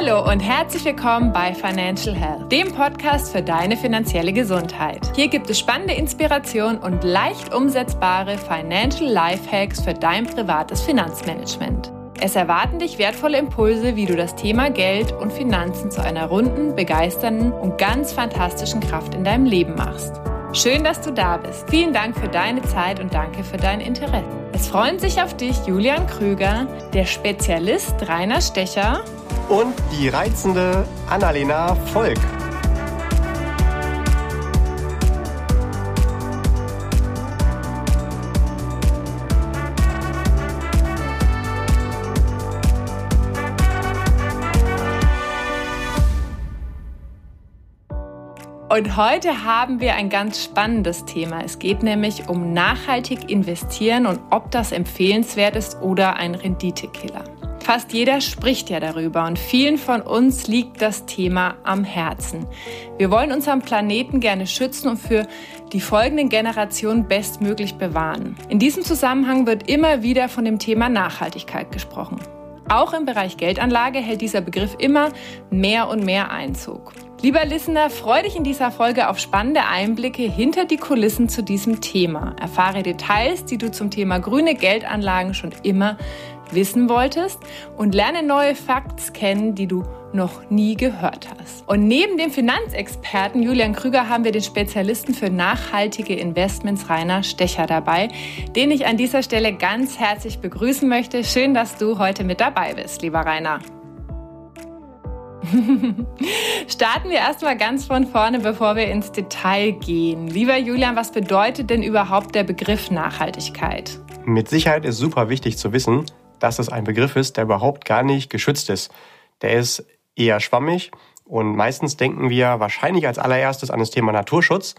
Hallo und herzlich willkommen bei Financial Health, dem Podcast für deine finanzielle Gesundheit. Hier gibt es spannende Inspiration und leicht umsetzbare Financial Lifehacks für dein privates Finanzmanagement. Es erwarten dich wertvolle Impulse, wie du das Thema Geld und Finanzen zu einer runden, begeisternden und ganz fantastischen Kraft in deinem Leben machst. Schön, dass du da bist. Vielen Dank für deine Zeit und danke für dein Interesse. Es freuen sich auf dich Julian Krüger, der Spezialist Rainer Stecher und die reizende Annalena Volk. Und heute haben wir ein ganz spannendes Thema. Es geht nämlich um nachhaltig investieren und ob das empfehlenswert ist oder ein Renditekiller. Fast jeder spricht ja darüber und vielen von uns liegt das Thema am Herzen. Wir wollen unseren Planeten gerne schützen und für die folgenden Generationen bestmöglich bewahren. In diesem Zusammenhang wird immer wieder von dem Thema Nachhaltigkeit gesprochen. Auch im Bereich Geldanlage hält dieser Begriff immer mehr und mehr Einzug. Lieber Listener, freue dich in dieser Folge auf spannende Einblicke hinter die Kulissen zu diesem Thema. Erfahre Details, die du zum Thema grüne Geldanlagen schon immer wissen wolltest und lerne neue Facts kennen, die du noch nie gehört hast. Und neben dem Finanzexperten Julian Krüger haben wir den Spezialisten für nachhaltige Investments Rainer Stecher dabei, den ich an dieser Stelle ganz herzlich begrüßen möchte. Schön, dass du heute mit dabei bist, lieber Rainer. Starten wir erstmal ganz von vorne, bevor wir ins Detail gehen. Lieber Julian, was bedeutet denn überhaupt der Begriff Nachhaltigkeit? Mit Sicherheit ist super wichtig zu wissen, dass es ein Begriff ist, der überhaupt gar nicht geschützt ist. Der ist eher schwammig und meistens denken wir wahrscheinlich als allererstes an das Thema Naturschutz,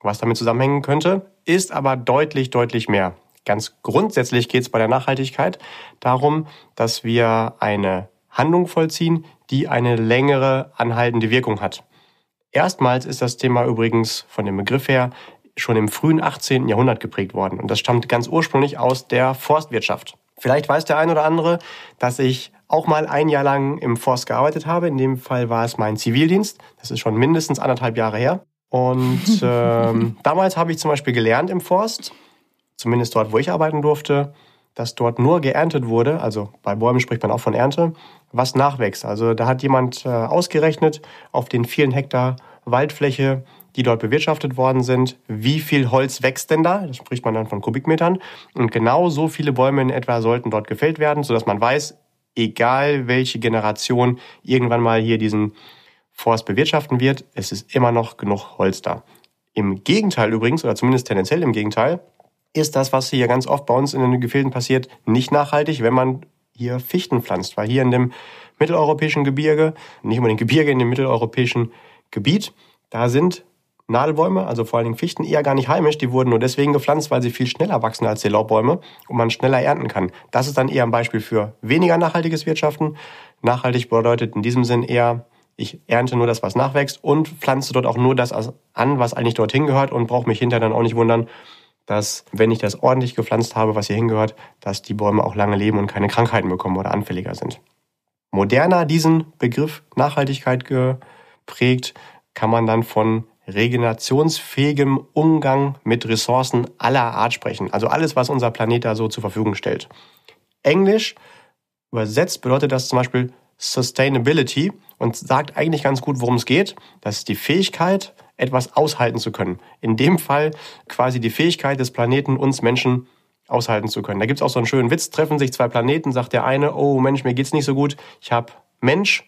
was damit zusammenhängen könnte, ist aber deutlich, deutlich mehr. Ganz grundsätzlich geht es bei der Nachhaltigkeit darum, dass wir eine Handlung vollziehen, die eine längere anhaltende Wirkung hat. Erstmals ist das Thema übrigens von dem Begriff her schon im frühen 18. Jahrhundert geprägt worden und das stammt ganz ursprünglich aus der Forstwirtschaft. Vielleicht weiß der ein oder andere, dass ich auch mal ein Jahr lang im Forst gearbeitet habe. In dem Fall war es mein Zivildienst. Das ist schon mindestens anderthalb Jahre her. Und ähm, damals habe ich zum Beispiel gelernt im Forst, zumindest dort, wo ich arbeiten durfte, dass dort nur geerntet wurde, also bei Bäumen spricht man auch von Ernte, was nachwächst. Also da hat jemand äh, ausgerechnet auf den vielen Hektar Waldfläche, die dort bewirtschaftet worden sind, wie viel Holz wächst denn da? Das spricht man dann von Kubikmetern. Und genau so viele Bäume in etwa sollten dort gefällt werden, sodass man weiß, egal welche Generation irgendwann mal hier diesen Forst bewirtschaften wird, es ist immer noch genug Holz da. Im Gegenteil übrigens, oder zumindest tendenziell im Gegenteil, ist das, was hier ganz oft bei uns in den Gefilden passiert, nicht nachhaltig, wenn man hier Fichten pflanzt. Weil hier in dem mitteleuropäischen Gebirge, nicht unbedingt Gebirge, in dem mitteleuropäischen Gebiet, da sind Nadelbäume, also vor allen Dingen Fichten, eher gar nicht heimisch. Die wurden nur deswegen gepflanzt, weil sie viel schneller wachsen als die Laubbäume und man schneller ernten kann. Das ist dann eher ein Beispiel für weniger nachhaltiges Wirtschaften. Nachhaltig bedeutet in diesem Sinn eher, ich ernte nur das, was nachwächst und pflanze dort auch nur das an, was eigentlich dorthin gehört und brauche mich hinterher dann auch nicht wundern, dass, wenn ich das ordentlich gepflanzt habe, was hier hingehört, dass die Bäume auch lange leben und keine Krankheiten bekommen oder anfälliger sind. Moderner diesen Begriff Nachhaltigkeit geprägt, kann man dann von regenerationsfähigem Umgang mit Ressourcen aller Art sprechen. Also alles, was unser Planet da so zur Verfügung stellt. Englisch übersetzt bedeutet das zum Beispiel Sustainability und sagt eigentlich ganz gut, worum es geht. Das ist die Fähigkeit, etwas aushalten zu können. In dem Fall quasi die Fähigkeit des Planeten, uns Menschen aushalten zu können. Da gibt es auch so einen schönen Witz, treffen sich zwei Planeten, sagt der eine, oh Mensch, mir geht's nicht so gut, ich habe Mensch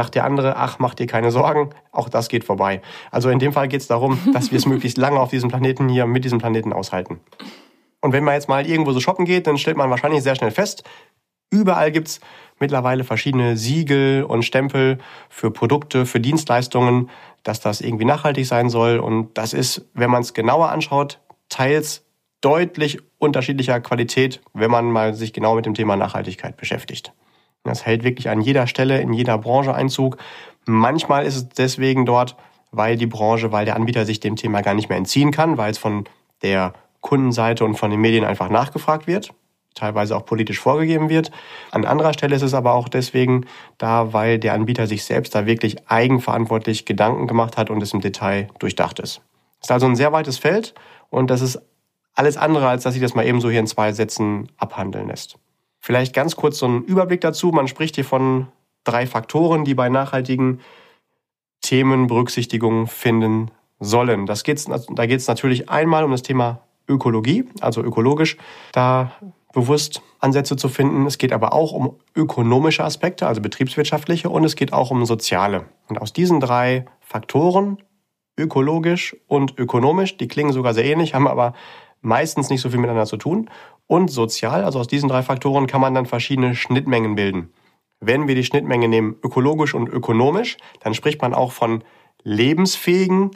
sagt der andere, ach, mach dir keine Sorgen, auch das geht vorbei. Also in dem Fall geht es darum, dass wir es möglichst lange auf diesem Planeten hier mit diesem Planeten aushalten. Und wenn man jetzt mal irgendwo so shoppen geht, dann stellt man wahrscheinlich sehr schnell fest, überall gibt es mittlerweile verschiedene Siegel und Stempel für Produkte, für Dienstleistungen, dass das irgendwie nachhaltig sein soll. Und das ist, wenn man es genauer anschaut, teils deutlich unterschiedlicher Qualität, wenn man mal sich genau mit dem Thema Nachhaltigkeit beschäftigt. Das hält wirklich an jeder Stelle, in jeder Branche Einzug. Manchmal ist es deswegen dort, weil die Branche, weil der Anbieter sich dem Thema gar nicht mehr entziehen kann, weil es von der Kundenseite und von den Medien einfach nachgefragt wird. teilweise auch politisch vorgegeben wird. An anderer Stelle ist es aber auch deswegen da, weil der Anbieter sich selbst da wirklich eigenverantwortlich Gedanken gemacht hat und es im Detail durchdacht ist. Es ist also ein sehr weites Feld und das ist alles andere, als dass sich das mal eben so hier in zwei Sätzen abhandeln lässt. Vielleicht ganz kurz so ein Überblick dazu. Man spricht hier von drei Faktoren, die bei nachhaltigen Themen Berücksichtigung finden sollen. Das geht's, da geht es natürlich einmal um das Thema Ökologie, also ökologisch. Da bewusst Ansätze zu finden. Es geht aber auch um ökonomische Aspekte, also betriebswirtschaftliche, und es geht auch um soziale. Und aus diesen drei Faktoren, ökologisch und ökonomisch, die klingen sogar sehr ähnlich, haben aber meistens nicht so viel miteinander zu tun, und sozial, also aus diesen drei Faktoren kann man dann verschiedene Schnittmengen bilden. Wenn wir die Schnittmenge nehmen, ökologisch und ökonomisch, dann spricht man auch von lebensfähigen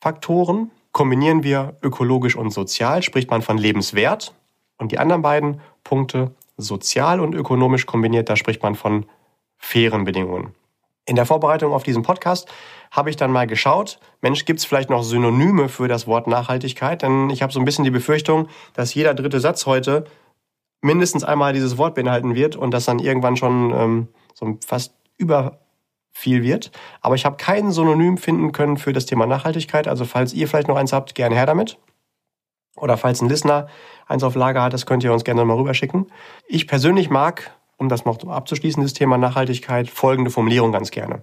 Faktoren. Kombinieren wir ökologisch und sozial, spricht man von lebenswert. Und die anderen beiden Punkte, sozial und ökonomisch kombiniert, da spricht man von fairen Bedingungen. In der Vorbereitung auf diesen Podcast habe ich dann mal geschaut, Mensch, gibt es vielleicht noch Synonyme für das Wort Nachhaltigkeit? Denn ich habe so ein bisschen die Befürchtung, dass jeder dritte Satz heute mindestens einmal dieses Wort beinhalten wird und das dann irgendwann schon ähm, so fast über viel wird. Aber ich habe kein Synonym finden können für das Thema Nachhaltigkeit. Also falls ihr vielleicht noch eins habt, gerne her damit. Oder falls ein Listener eins auf Lager hat, das könnt ihr uns gerne mal rüberschicken. Ich persönlich mag, um das noch abzuschließen, das Thema Nachhaltigkeit, folgende Formulierung ganz gerne.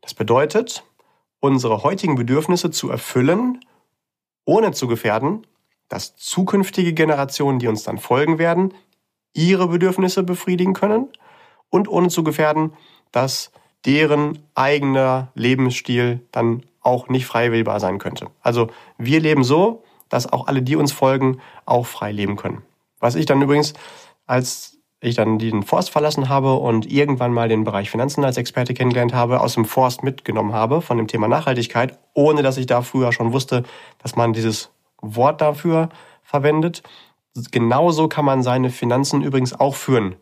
Das bedeutet, unsere heutigen Bedürfnisse zu erfüllen, ohne zu gefährden, dass zukünftige Generationen, die uns dann folgen werden, ihre Bedürfnisse befriedigen können und ohne zu gefährden, dass deren eigener Lebensstil dann auch nicht frei wählbar sein könnte. Also wir leben so, dass auch alle, die uns folgen, auch frei leben können. Was ich dann übrigens, als ich dann den Forst verlassen habe und irgendwann mal den Bereich Finanzen als Experte kennengelernt habe, aus dem Forst mitgenommen habe von dem Thema Nachhaltigkeit, ohne dass ich da früher schon wusste, dass man dieses Wort dafür verwendet. Genauso kann man seine Finanzen übrigens auch führen.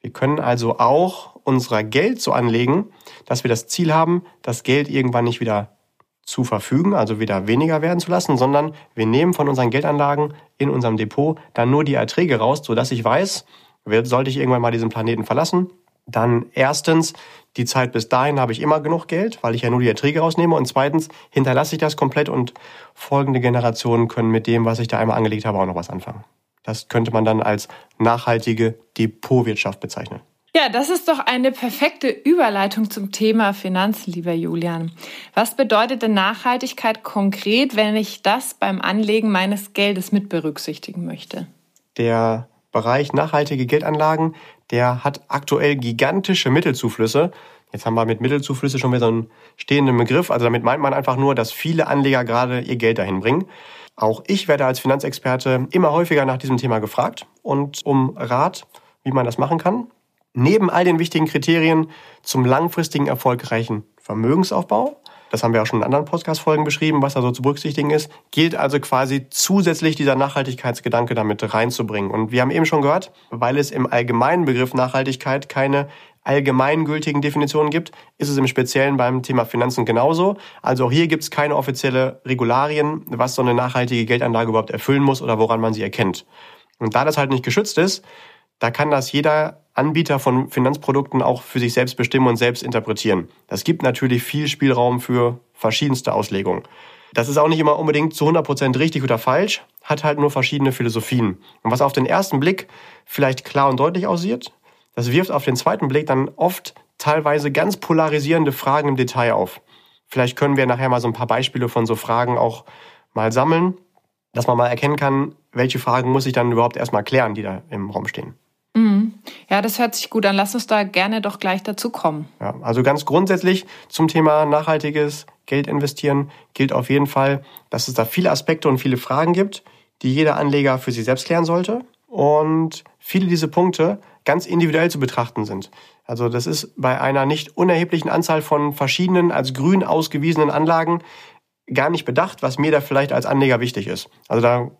Wir können also auch unser Geld so anlegen, dass wir das Ziel haben, das Geld irgendwann nicht wieder zu verfügen, also wieder weniger werden zu lassen, sondern wir nehmen von unseren Geldanlagen in unserem Depot dann nur die Erträge raus, sodass ich weiß, sollte ich irgendwann mal diesen Planeten verlassen, dann erstens, die Zeit bis dahin habe ich immer genug Geld, weil ich ja nur die Erträge rausnehme. Und zweitens, hinterlasse ich das komplett und folgende Generationen können mit dem, was ich da einmal angelegt habe, auch noch was anfangen. Das könnte man dann als nachhaltige Depotwirtschaft bezeichnen. Ja, das ist doch eine perfekte Überleitung zum Thema Finanzen, lieber Julian. Was bedeutet denn Nachhaltigkeit konkret, wenn ich das beim Anlegen meines Geldes mit berücksichtigen möchte? Der Bereich nachhaltige Geldanlagen, der hat aktuell gigantische Mittelzuflüsse. Jetzt haben wir mit Mittelzuflüsse schon wieder so einen stehenden Begriff. Also damit meint man einfach nur, dass viele Anleger gerade ihr Geld dahin bringen. Auch ich werde als Finanzexperte immer häufiger nach diesem Thema gefragt und um Rat, wie man das machen kann. Neben all den wichtigen Kriterien zum langfristigen erfolgreichen Vermögensaufbau, das haben wir auch schon in anderen Podcast-Folgen beschrieben, was da so zu berücksichtigen ist, gilt also quasi zusätzlich dieser Nachhaltigkeitsgedanke damit reinzubringen. Und wir haben eben schon gehört, weil es im allgemeinen Begriff Nachhaltigkeit keine allgemeingültigen Definitionen gibt, ist es im Speziellen beim Thema Finanzen genauso. Also auch hier gibt es keine offizielle Regularien, was so eine nachhaltige Geldanlage überhaupt erfüllen muss oder woran man sie erkennt. Und da das halt nicht geschützt ist, da kann das jeder Anbieter von Finanzprodukten auch für sich selbst bestimmen und selbst interpretieren. Das gibt natürlich viel Spielraum für verschiedenste Auslegungen. Das ist auch nicht immer unbedingt zu 100% richtig oder falsch, hat halt nur verschiedene Philosophien. Und was auf den ersten Blick vielleicht klar und deutlich aussieht, das wirft auf den zweiten Blick dann oft teilweise ganz polarisierende Fragen im Detail auf. Vielleicht können wir nachher mal so ein paar Beispiele von so Fragen auch mal sammeln, dass man mal erkennen kann, welche Fragen muss ich dann überhaupt erstmal klären, die da im Raum stehen. Ja, das hört sich gut an. Lass uns da gerne doch gleich dazu kommen. Ja, also ganz grundsätzlich zum Thema nachhaltiges Geld investieren gilt auf jeden Fall, dass es da viele Aspekte und viele Fragen gibt, die jeder Anleger für sich selbst klären sollte. Und viele dieser Punkte ganz individuell zu betrachten sind. Also das ist bei einer nicht unerheblichen Anzahl von verschiedenen als grün ausgewiesenen Anlagen gar nicht bedacht, was mir da vielleicht als Anleger wichtig ist. Also da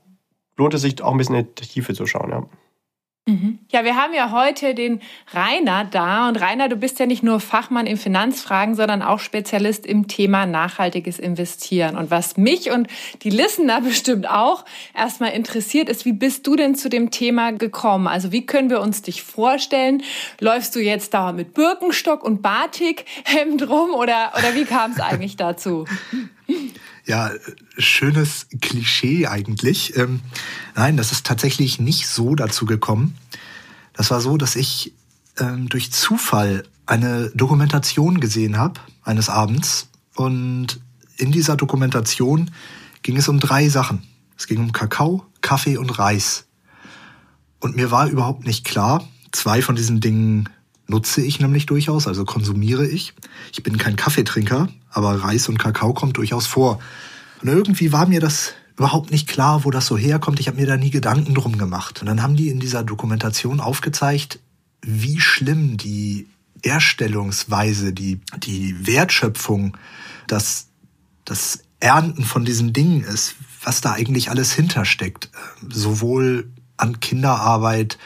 lohnt es sich auch ein bisschen in die Tiefe zu schauen. Ja. Mhm. Ja, wir haben ja heute den Rainer da. Und Rainer, du bist ja nicht nur Fachmann in Finanzfragen, sondern auch Spezialist im Thema nachhaltiges Investieren. Und was mich und die Listener bestimmt auch erstmal interessiert, ist, wie bist du denn zu dem Thema gekommen? Also wie können wir uns dich vorstellen? Läufst du jetzt da mit Birkenstock und Batikhemd rum oder, oder wie kam es eigentlich dazu? Ja, schönes Klischee eigentlich. Ähm, nein, das ist tatsächlich nicht so dazu gekommen. Das war so, dass ich ähm, durch Zufall eine Dokumentation gesehen habe eines Abends und in dieser Dokumentation ging es um drei Sachen. Es ging um Kakao, Kaffee und Reis. Und mir war überhaupt nicht klar, zwei von diesen Dingen nutze ich nämlich durchaus, also konsumiere ich. Ich bin kein Kaffeetrinker, aber Reis und Kakao kommt durchaus vor. Und irgendwie war mir das überhaupt nicht klar, wo das so herkommt. Ich habe mir da nie Gedanken drum gemacht. Und dann haben die in dieser Dokumentation aufgezeigt, wie schlimm die Erstellungsweise, die, die Wertschöpfung, das, das Ernten von diesen Dingen ist, was da eigentlich alles hintersteckt. Sowohl an Kinderarbeit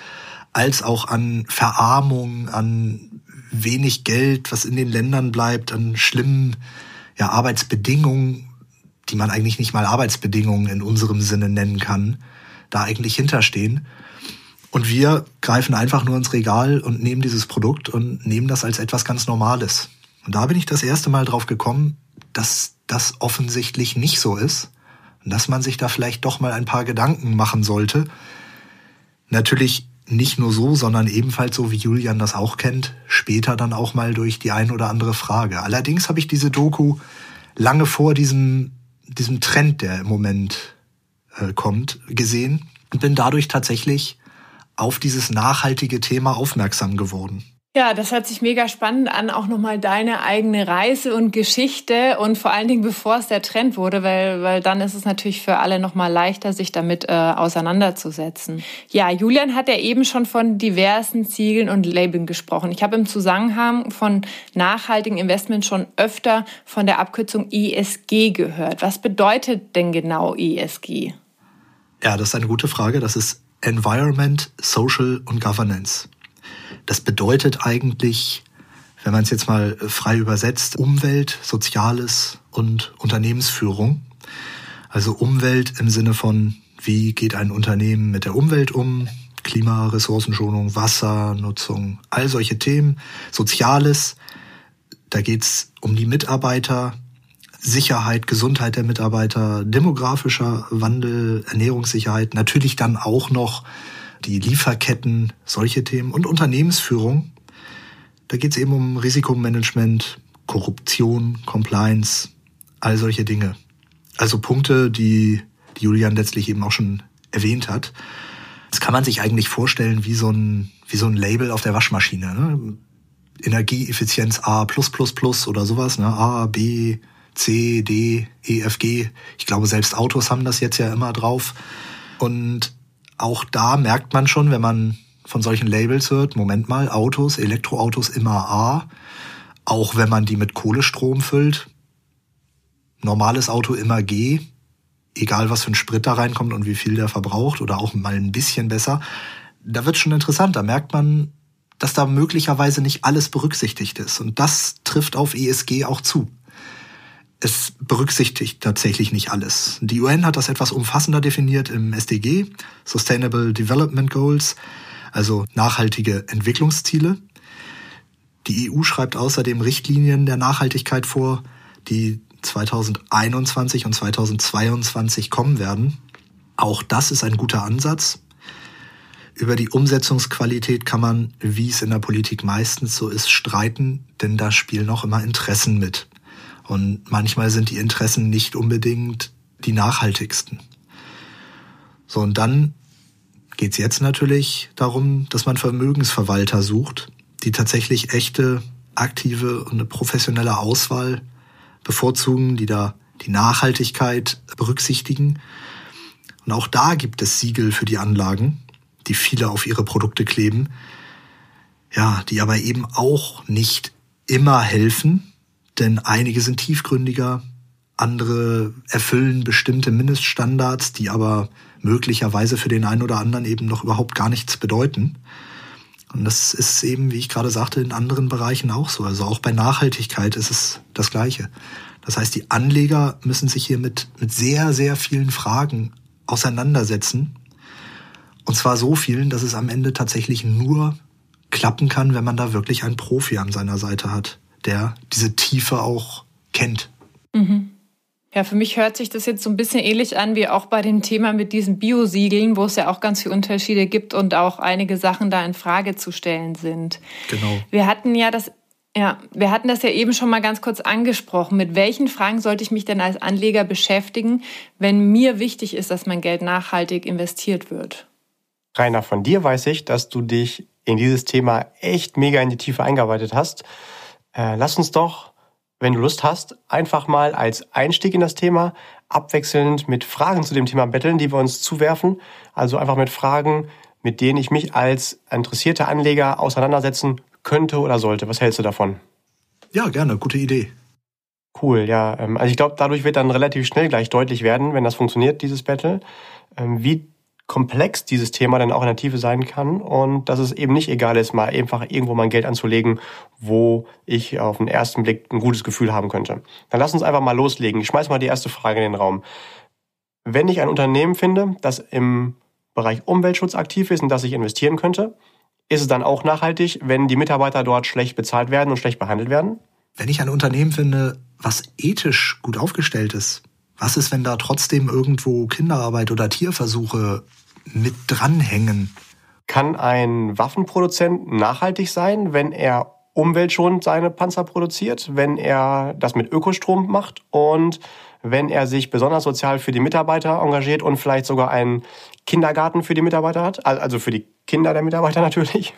als auch an Verarmung, an wenig Geld, was in den Ländern bleibt, an schlimmen ja, Arbeitsbedingungen, die man eigentlich nicht mal Arbeitsbedingungen in unserem Sinne nennen kann, da eigentlich hinterstehen. Und wir greifen einfach nur ins Regal und nehmen dieses Produkt und nehmen das als etwas ganz Normales. Und da bin ich das erste Mal drauf gekommen, dass das offensichtlich nicht so ist und dass man sich da vielleicht doch mal ein paar Gedanken machen sollte. Natürlich nicht nur so, sondern ebenfalls so, wie Julian das auch kennt, später dann auch mal durch die ein oder andere Frage. Allerdings habe ich diese Doku lange vor diesem, diesem Trend, der im Moment äh, kommt, gesehen und bin dadurch tatsächlich auf dieses nachhaltige Thema aufmerksam geworden. Ja, das hört sich mega spannend an, auch nochmal deine eigene Reise und Geschichte und vor allen Dingen bevor es der Trend wurde, weil, weil dann ist es natürlich für alle nochmal leichter, sich damit äh, auseinanderzusetzen. Ja, Julian hat ja eben schon von diversen Ziegeln und Labeln gesprochen. Ich habe im Zusammenhang von nachhaltigen Investments schon öfter von der Abkürzung ESG gehört. Was bedeutet denn genau ESG? Ja, das ist eine gute Frage. Das ist Environment, Social und Governance. Das bedeutet eigentlich, wenn man es jetzt mal frei übersetzt, Umwelt, Soziales und Unternehmensführung. Also Umwelt im Sinne von, wie geht ein Unternehmen mit der Umwelt um, Klima, Ressourcenschonung, Wassernutzung, all solche Themen. Soziales, da geht's um die Mitarbeiter, Sicherheit, Gesundheit der Mitarbeiter, demografischer Wandel, Ernährungssicherheit, natürlich dann auch noch die Lieferketten, solche Themen und Unternehmensführung. Da geht es eben um Risikomanagement, Korruption, Compliance, all solche Dinge. Also Punkte, die, Julian letztlich eben auch schon erwähnt hat. Das kann man sich eigentlich vorstellen wie so ein, wie so ein Label auf der Waschmaschine. Ne? Energieeffizienz A oder sowas, ne? A, B, C, D, E, F, G. Ich glaube, selbst Autos haben das jetzt ja immer drauf. Und auch da merkt man schon, wenn man von solchen Labels hört, Moment mal, Autos, Elektroautos immer A, auch wenn man die mit Kohlestrom füllt, normales Auto immer G, egal was für ein Sprit da reinkommt und wie viel der verbraucht oder auch mal ein bisschen besser. Da wird schon interessant, da merkt man, dass da möglicherweise nicht alles berücksichtigt ist. Und das trifft auf ESG auch zu es berücksichtigt tatsächlich nicht alles. Die UN hat das etwas umfassender definiert im SDG, Sustainable Development Goals, also nachhaltige Entwicklungsziele. Die EU schreibt außerdem Richtlinien der Nachhaltigkeit vor, die 2021 und 2022 kommen werden. Auch das ist ein guter Ansatz. Über die Umsetzungsqualität kann man, wie es in der Politik meistens so ist, streiten, denn da spielen auch immer Interessen mit. Und manchmal sind die Interessen nicht unbedingt die nachhaltigsten. So, und dann geht's jetzt natürlich darum, dass man Vermögensverwalter sucht, die tatsächlich echte, aktive und eine professionelle Auswahl bevorzugen, die da die Nachhaltigkeit berücksichtigen. Und auch da gibt es Siegel für die Anlagen, die viele auf ihre Produkte kleben, ja, die aber eben auch nicht immer helfen, denn einige sind tiefgründiger, andere erfüllen bestimmte Mindeststandards, die aber möglicherweise für den einen oder anderen eben noch überhaupt gar nichts bedeuten. Und das ist eben, wie ich gerade sagte, in anderen Bereichen auch so. Also auch bei Nachhaltigkeit ist es das Gleiche. Das heißt, die Anleger müssen sich hier mit, mit sehr, sehr vielen Fragen auseinandersetzen. Und zwar so vielen, dass es am Ende tatsächlich nur klappen kann, wenn man da wirklich einen Profi an seiner Seite hat, der diese Tiefe auch kennt. Mhm. Ja, für mich hört sich das jetzt so ein bisschen ähnlich an wie auch bei dem Thema mit diesen Biosiegeln, wo es ja auch ganz viele Unterschiede gibt und auch einige Sachen da in Frage zu stellen sind. Genau. Wir hatten ja das ja, wir hatten das ja eben schon mal ganz kurz angesprochen. Mit welchen Fragen sollte ich mich denn als Anleger beschäftigen, wenn mir wichtig ist, dass mein Geld nachhaltig investiert wird? Rainer, von dir weiß ich, dass du dich in dieses Thema echt mega in die Tiefe eingearbeitet hast. Äh, lass uns doch wenn du Lust hast, einfach mal als Einstieg in das Thema abwechselnd mit Fragen zu dem Thema betteln, die wir uns zuwerfen. Also einfach mit Fragen, mit denen ich mich als interessierter Anleger auseinandersetzen könnte oder sollte. Was hältst du davon? Ja, gerne. Gute Idee. Cool, ja. Ähm, also ich glaube, dadurch wird dann relativ schnell gleich deutlich werden, wenn das funktioniert, dieses Battle, ähm, wie komplex dieses Thema dann auch in der Tiefe sein kann und dass es eben nicht egal ist, mal einfach irgendwo mein Geld anzulegen, wo ich auf den ersten Blick ein gutes Gefühl haben könnte. Dann lass uns einfach mal loslegen. Ich schmeiß mal die erste Frage in den Raum. Wenn ich ein Unternehmen finde, das im Bereich Umweltschutz aktiv ist und das ich investieren könnte, ist es dann auch nachhaltig, wenn die Mitarbeiter dort schlecht bezahlt werden und schlecht behandelt werden? Wenn ich ein Unternehmen finde, was ethisch gut aufgestellt ist, was ist, wenn da trotzdem irgendwo Kinderarbeit oder Tierversuche mit dranhängen? Kann ein Waffenproduzent nachhaltig sein, wenn er umweltschonend seine Panzer produziert, wenn er das mit Ökostrom macht und wenn er sich besonders sozial für die Mitarbeiter engagiert und vielleicht sogar einen Kindergarten für die Mitarbeiter hat, also für die Kinder der Mitarbeiter natürlich.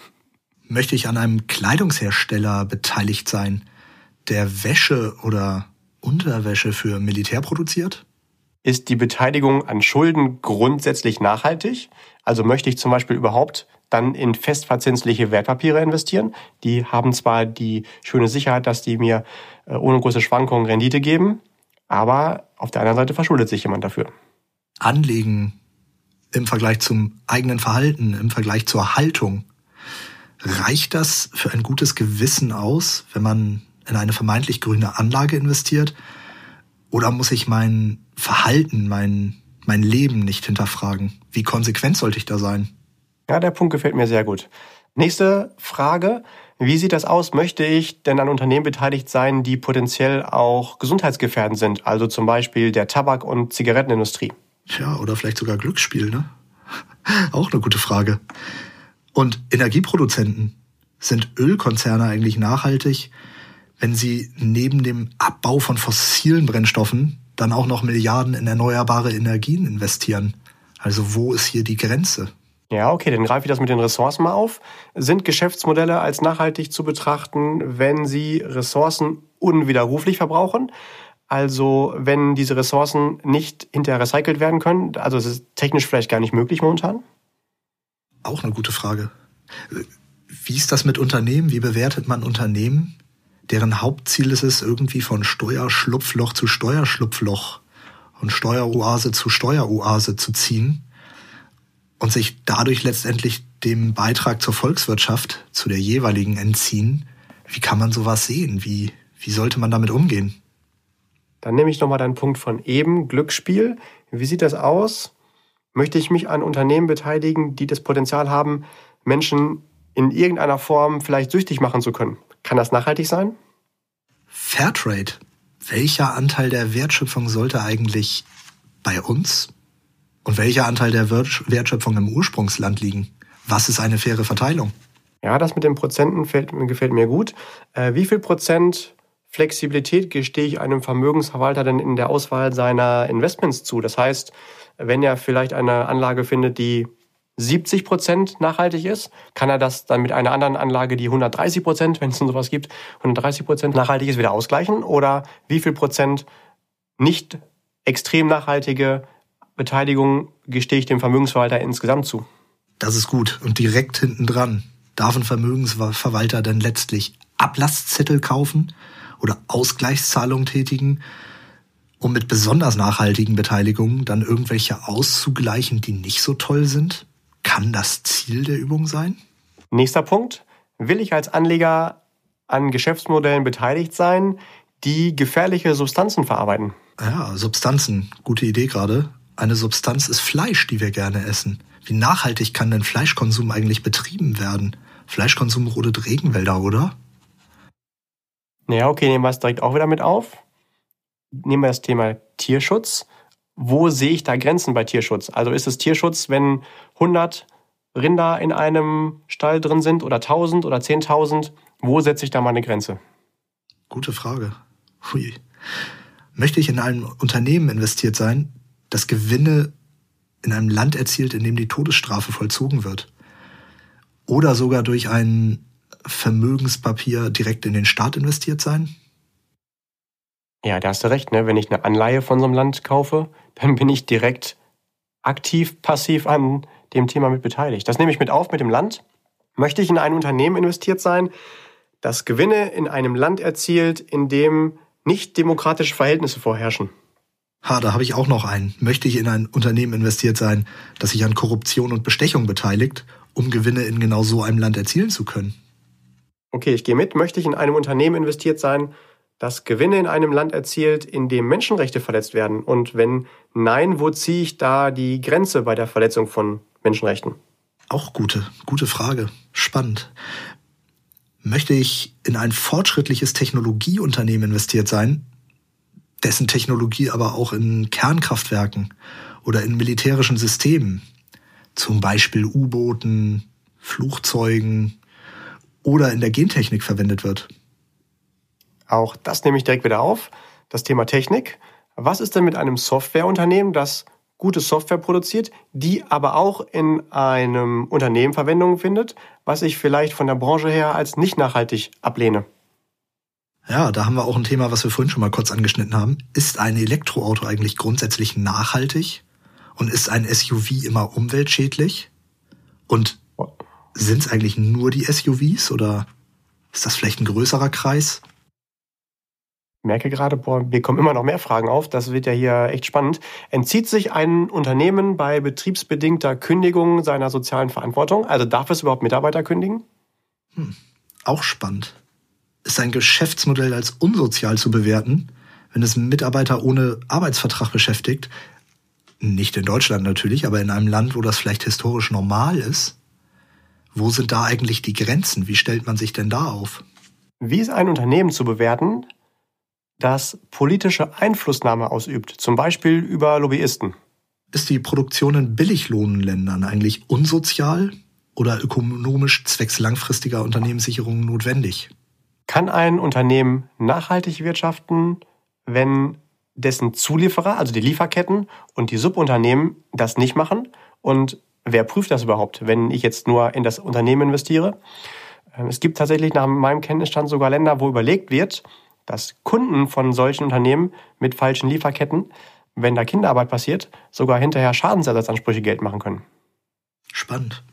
Möchte ich an einem Kleidungshersteller beteiligt sein, der Wäsche oder Unterwäsche für Militär produziert? Ist die Beteiligung an Schulden grundsätzlich nachhaltig? Also möchte ich zum Beispiel überhaupt dann in festverzinsliche Wertpapiere investieren? Die haben zwar die schöne Sicherheit, dass die mir äh, ohne große Schwankungen Rendite geben, aber auf der anderen Seite verschuldet sich jemand dafür. Anlegen im Vergleich zum eigenen Verhalten, im Vergleich zur Haltung. Reicht das für ein gutes Gewissen aus, wenn man in eine vermeintlich grüne Anlage investiert? Oder muss ich mein Verhalten, mein, mein Leben nicht hinterfragen? Wie konsequent sollte ich da sein? Ja, der Punkt gefällt mir sehr gut. Nächste Frage. Wie sieht das aus? Möchte ich denn an Unternehmen beteiligt sein, die potenziell auch gesundheitsgefährdend sind? Also zum Beispiel der Tabak- und Zigarettenindustrie. Tja, oder vielleicht sogar Glücksspiel, ne? Auch eine gute Frage. Und Energieproduzenten. Sind Ölkonzerne eigentlich nachhaltig? Wenn sie neben dem Abbau von fossilen Brennstoffen dann auch noch Milliarden in erneuerbare Energien investieren. Also wo ist hier die Grenze? Ja, okay, dann greife ich das mit den Ressourcen mal auf. Sind Geschäftsmodelle als nachhaltig zu betrachten, wenn sie Ressourcen unwiderruflich verbrauchen? Also wenn diese Ressourcen nicht hinterher recycelt werden können, also es ist technisch vielleicht gar nicht möglich momentan? Auch eine gute Frage. Wie ist das mit Unternehmen? Wie bewertet man Unternehmen? Deren Hauptziel ist es, irgendwie von Steuerschlupfloch zu Steuerschlupfloch und Steueroase zu Steueroase zu ziehen und sich dadurch letztendlich dem Beitrag zur Volkswirtschaft, zu der jeweiligen entziehen. Wie kann man sowas sehen? Wie, wie sollte man damit umgehen? Dann nehme ich nochmal deinen Punkt von eben, Glücksspiel. Wie sieht das aus? Möchte ich mich an Unternehmen beteiligen, die das Potenzial haben, Menschen in irgendeiner Form vielleicht süchtig machen zu können? Kann das nachhaltig sein? Fairtrade. Welcher Anteil der Wertschöpfung sollte eigentlich bei uns und welcher Anteil der Wertschöpfung im Ursprungsland liegen? Was ist eine faire Verteilung? Ja, das mit den Prozenten gefällt, gefällt mir gut. Äh, wie viel Prozent Flexibilität gestehe ich einem Vermögensverwalter denn in der Auswahl seiner Investments zu? Das heißt, wenn er vielleicht eine Anlage findet, die 70 Prozent nachhaltig ist, kann er das dann mit einer anderen Anlage, die 130 Prozent, wenn es denn sowas gibt, 130 Prozent nachhaltig ist, wieder ausgleichen? Oder wie viel Prozent nicht extrem nachhaltige Beteiligung gestehe ich dem Vermögensverwalter insgesamt zu? Das ist gut. Und direkt hinten dran darf ein Vermögensverwalter dann letztlich Ablasszettel kaufen oder Ausgleichszahlungen tätigen um mit besonders nachhaltigen Beteiligungen dann irgendwelche auszugleichen, die nicht so toll sind? Kann das Ziel der Übung sein? Nächster Punkt. Will ich als Anleger an Geschäftsmodellen beteiligt sein, die gefährliche Substanzen verarbeiten? Ja, Substanzen. Gute Idee gerade. Eine Substanz ist Fleisch, die wir gerne essen. Wie nachhaltig kann denn Fleischkonsum eigentlich betrieben werden? Fleischkonsum rodet Regenwälder, oder? Naja, okay, nehmen wir es direkt auch wieder mit auf. Nehmen wir das Thema Tierschutz. Wo sehe ich da Grenzen bei Tierschutz? Also ist es Tierschutz, wenn 100 Rinder in einem Stall drin sind oder 1000 oder 10.000? Wo setze ich da mal eine Grenze? Gute Frage. Hui. Möchte ich in ein Unternehmen investiert sein, das Gewinne in einem Land erzielt, in dem die Todesstrafe vollzogen wird? Oder sogar durch ein Vermögenspapier direkt in den Staat investiert sein? Ja, da hast du recht. Ne? Wenn ich eine Anleihe von so einem Land kaufe, dann bin ich direkt aktiv, passiv an dem Thema mit beteiligt. Das nehme ich mit auf mit dem Land. Möchte ich in ein Unternehmen investiert sein, das Gewinne in einem Land erzielt, in dem nicht demokratische Verhältnisse vorherrschen? Ha, da habe ich auch noch einen. Möchte ich in ein Unternehmen investiert sein, das sich an Korruption und Bestechung beteiligt, um Gewinne in genau so einem Land erzielen zu können? Okay, ich gehe mit. Möchte ich in einem Unternehmen investiert sein, das Gewinne in einem Land erzielt, in dem Menschenrechte verletzt werden? Und wenn nein, wo ziehe ich da die Grenze bei der Verletzung von Menschenrechten? Auch gute, gute Frage. Spannend. Möchte ich in ein fortschrittliches Technologieunternehmen investiert sein, dessen Technologie aber auch in Kernkraftwerken oder in militärischen Systemen, zum Beispiel U-Booten, Flugzeugen oder in der Gentechnik verwendet wird? Auch das nehme ich direkt wieder auf. Das Thema Technik. Was ist denn mit einem Softwareunternehmen, das gute Software produziert, die aber auch in einem Unternehmen Verwendung findet, was ich vielleicht von der Branche her als nicht nachhaltig ablehne? Ja, da haben wir auch ein Thema, was wir vorhin schon mal kurz angeschnitten haben. Ist ein Elektroauto eigentlich grundsätzlich nachhaltig? Und ist ein SUV immer umweltschädlich? Und sind es eigentlich nur die SUVs oder ist das vielleicht ein größerer Kreis? Merke gerade, boah, wir kommen immer noch mehr Fragen auf. Das wird ja hier echt spannend. Entzieht sich ein Unternehmen bei betriebsbedingter Kündigung seiner sozialen Verantwortung? Also darf es überhaupt Mitarbeiter kündigen? Hm, auch spannend. Ist ein Geschäftsmodell als unsozial zu bewerten, wenn es Mitarbeiter ohne Arbeitsvertrag beschäftigt? Nicht in Deutschland natürlich, aber in einem Land, wo das vielleicht historisch normal ist. Wo sind da eigentlich die Grenzen? Wie stellt man sich denn da auf? Wie ist ein Unternehmen zu bewerten, das politische Einflussnahme ausübt, zum Beispiel über Lobbyisten. Ist die Produktion in Billiglohnländern eigentlich unsozial oder ökonomisch zwecks langfristiger Unternehmenssicherung notwendig? Kann ein Unternehmen nachhaltig wirtschaften, wenn dessen Zulieferer, also die Lieferketten und die Subunternehmen das nicht machen? Und wer prüft das überhaupt, wenn ich jetzt nur in das Unternehmen investiere? Es gibt tatsächlich nach meinem Kenntnisstand sogar Länder, wo überlegt wird, dass Kunden von solchen Unternehmen mit falschen Lieferketten, wenn da Kinderarbeit passiert, sogar hinterher Schadensersatzansprüche Geld machen können. Spannend.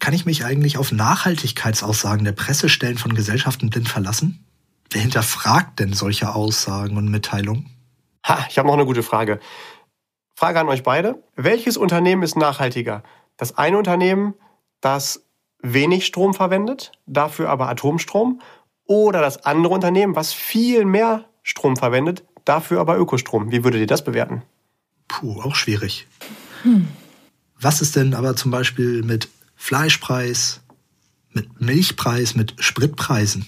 Kann ich mich eigentlich auf Nachhaltigkeitsaussagen der Pressestellen von Gesellschaften blind verlassen? Wer hinterfragt denn solche Aussagen und Mitteilungen? Ha, ich habe noch eine gute Frage. Frage an euch beide. Welches Unternehmen ist nachhaltiger? Das eine Unternehmen, das wenig Strom verwendet, dafür aber Atomstrom oder das andere Unternehmen, was viel mehr Strom verwendet, dafür aber Ökostrom. Wie würdet ihr das bewerten? Puh, auch schwierig. Hm. Was ist denn aber zum Beispiel mit Fleischpreis, mit Milchpreis, mit Spritpreisen?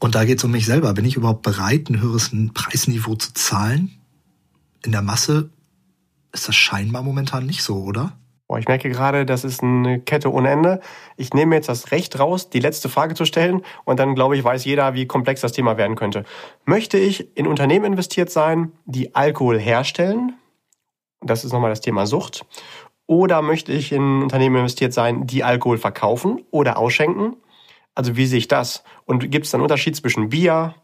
Und da geht es um mich selber. Bin ich überhaupt bereit, ein höheres Preisniveau zu zahlen? In der Masse ist das scheinbar momentan nicht so, oder? Boah, ich merke gerade, das ist eine Kette ohne Ende. Ich nehme jetzt das Recht raus, die letzte Frage zu stellen und dann, glaube ich, weiß jeder, wie komplex das Thema werden könnte. Möchte ich in Unternehmen investiert sein, die Alkohol herstellen? Das ist nochmal das Thema Sucht. Oder möchte ich in Unternehmen investiert sein, die Alkohol verkaufen oder ausschenken? Also wie sehe ich das? Und gibt es dann Unterschied zwischen Bier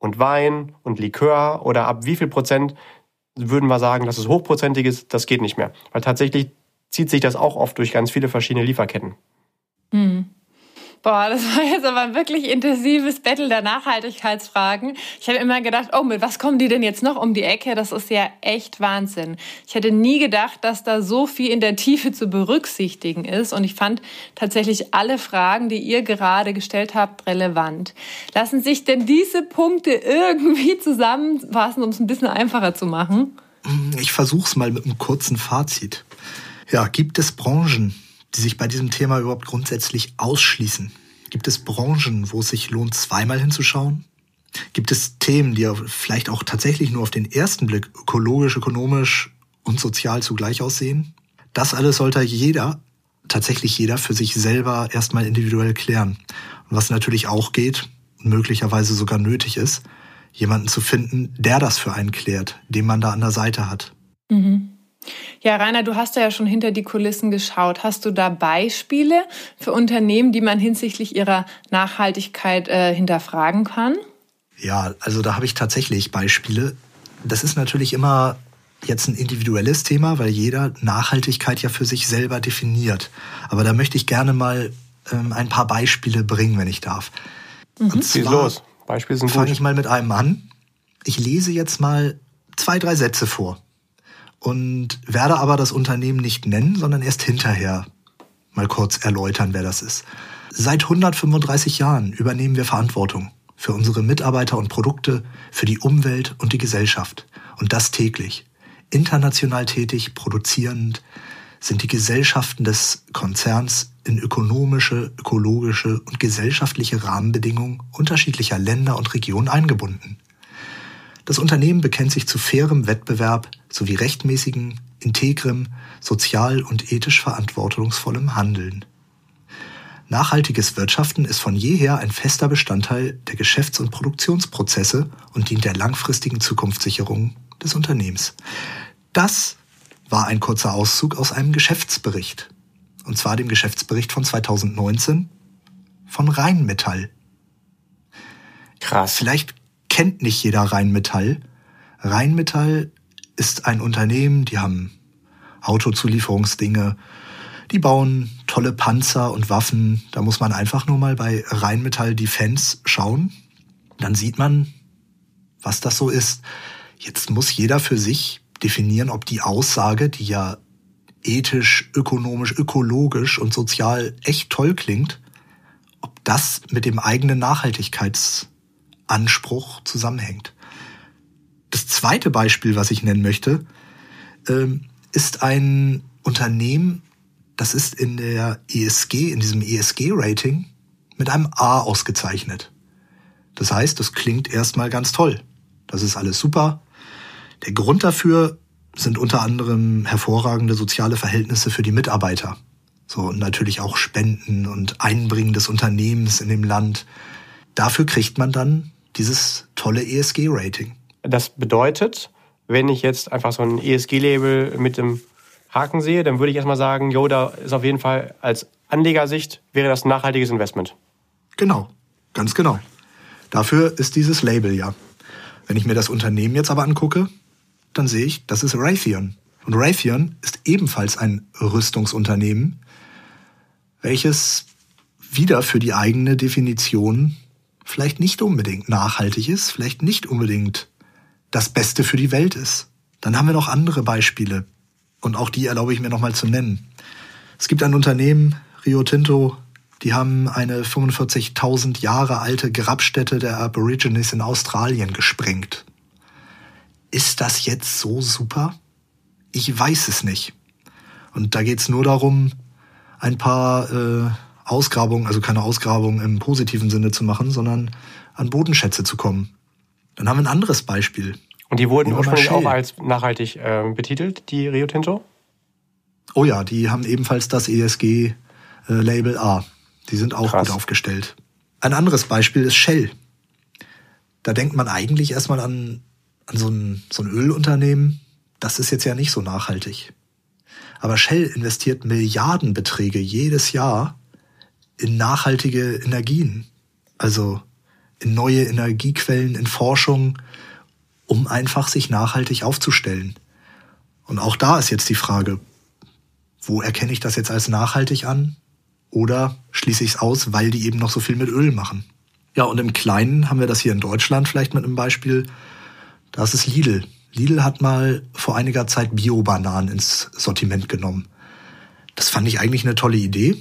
und Wein und Likör oder ab wie viel Prozent würden wir sagen, dass es hochprozentig ist? Das geht nicht mehr. Weil tatsächlich zieht sich das auch oft durch ganz viele verschiedene Lieferketten. Hm. Boah, das war jetzt aber ein wirklich intensives Battle der Nachhaltigkeitsfragen. Ich habe immer gedacht, oh, mit was kommen die denn jetzt noch um die Ecke? Das ist ja echt Wahnsinn. Ich hätte nie gedacht, dass da so viel in der Tiefe zu berücksichtigen ist. Und ich fand tatsächlich alle Fragen, die ihr gerade gestellt habt, relevant. Lassen sich denn diese Punkte irgendwie zusammenfassen, um es ein bisschen einfacher zu machen? Ich versuche es mal mit einem kurzen Fazit. Ja, gibt es Branchen, die sich bei diesem Thema überhaupt grundsätzlich ausschließen? Gibt es Branchen, wo es sich lohnt, zweimal hinzuschauen? Gibt es Themen, die vielleicht auch tatsächlich nur auf den ersten Blick ökologisch, ökonomisch und sozial zugleich aussehen? Das alles sollte jeder, tatsächlich jeder für sich selber erstmal individuell klären. Und was natürlich auch geht möglicherweise sogar nötig ist, jemanden zu finden, der das für einen klärt, den man da an der Seite hat. Mhm. Ja, Rainer, du hast ja schon hinter die Kulissen geschaut. Hast du da Beispiele für Unternehmen, die man hinsichtlich ihrer Nachhaltigkeit äh, hinterfragen kann? Ja, also da habe ich tatsächlich Beispiele. Das ist natürlich immer jetzt ein individuelles Thema, weil jeder Nachhaltigkeit ja für sich selber definiert. Aber da möchte ich gerne mal ähm, ein paar Beispiele bringen, wenn ich darf. Mhm. Und zwar los. Beispiele sind. Fange ich mal mit einem an. Ich lese jetzt mal zwei, drei Sätze vor und werde aber das Unternehmen nicht nennen, sondern erst hinterher mal kurz erläutern, wer das ist. Seit 135 Jahren übernehmen wir Verantwortung für unsere Mitarbeiter und Produkte, für die Umwelt und die Gesellschaft. Und das täglich. International tätig, produzierend, sind die Gesellschaften des Konzerns in ökonomische, ökologische und gesellschaftliche Rahmenbedingungen unterschiedlicher Länder und Regionen eingebunden. Das Unternehmen bekennt sich zu fairem Wettbewerb sowie rechtmäßigem, integrem, sozial und ethisch verantwortungsvollem Handeln. Nachhaltiges Wirtschaften ist von jeher ein fester Bestandteil der Geschäfts- und Produktionsprozesse und dient der langfristigen Zukunftssicherung des Unternehmens. Das war ein kurzer Auszug aus einem Geschäftsbericht. Und zwar dem Geschäftsbericht von 2019 von Rheinmetall. Krass. Vielleicht kennt nicht jeder Rheinmetall. Rheinmetall ist ein Unternehmen, die haben Autozulieferungsdinge, die bauen tolle Panzer und Waffen. Da muss man einfach nur mal bei Rheinmetall Defense schauen. Dann sieht man, was das so ist. Jetzt muss jeder für sich definieren, ob die Aussage, die ja ethisch, ökonomisch, ökologisch und sozial echt toll klingt, ob das mit dem eigenen Nachhaltigkeits Anspruch zusammenhängt. Das zweite Beispiel, was ich nennen möchte, ähm, ist ein Unternehmen, das ist in der ESG, in diesem ESG-Rating mit einem A ausgezeichnet. Das heißt, das klingt erstmal ganz toll. Das ist alles super. Der Grund dafür sind unter anderem hervorragende soziale Verhältnisse für die Mitarbeiter. So, und natürlich auch Spenden und Einbringen des Unternehmens in dem Land. Dafür kriegt man dann dieses tolle ESG-Rating. Das bedeutet, wenn ich jetzt einfach so ein ESG-Label mit dem Haken sehe, dann würde ich erstmal sagen, jo, da ist auf jeden Fall als Anlegersicht wäre das ein nachhaltiges Investment. Genau, ganz genau. Dafür ist dieses Label ja. Wenn ich mir das Unternehmen jetzt aber angucke, dann sehe ich, das ist Raytheon. Und Raytheon ist ebenfalls ein Rüstungsunternehmen, welches wieder für die eigene Definition vielleicht nicht unbedingt nachhaltig ist, vielleicht nicht unbedingt das Beste für die Welt ist. Dann haben wir noch andere Beispiele und auch die erlaube ich mir nochmal zu nennen. Es gibt ein Unternehmen, Rio Tinto, die haben eine 45.000 Jahre alte Grabstätte der Aborigines in Australien gesprengt. Ist das jetzt so super? Ich weiß es nicht. Und da geht's nur darum, ein paar äh, Ausgrabung, also keine Ausgrabung im positiven Sinne zu machen, sondern an Bodenschätze zu kommen. Dann haben wir ein anderes Beispiel. Und die wurden ursprünglich auch als nachhaltig äh, betitelt, die Rio Tinto? Oh ja, die haben ebenfalls das ESG-Label äh, A. Die sind auch Krass. gut aufgestellt. Ein anderes Beispiel ist Shell. Da denkt man eigentlich erstmal an, an so, ein, so ein Ölunternehmen. Das ist jetzt ja nicht so nachhaltig. Aber Shell investiert Milliardenbeträge jedes Jahr in nachhaltige Energien, also in neue Energiequellen, in Forschung, um einfach sich nachhaltig aufzustellen. Und auch da ist jetzt die Frage, wo erkenne ich das jetzt als nachhaltig an Oder schließe ich es aus, weil die eben noch so viel mit Öl machen. Ja, und im Kleinen haben wir das hier in Deutschland vielleicht mit einem Beispiel. Da ist Lidl. Lidl hat mal vor einiger Zeit Bio-Bananen ins Sortiment genommen. Das fand ich eigentlich eine tolle Idee.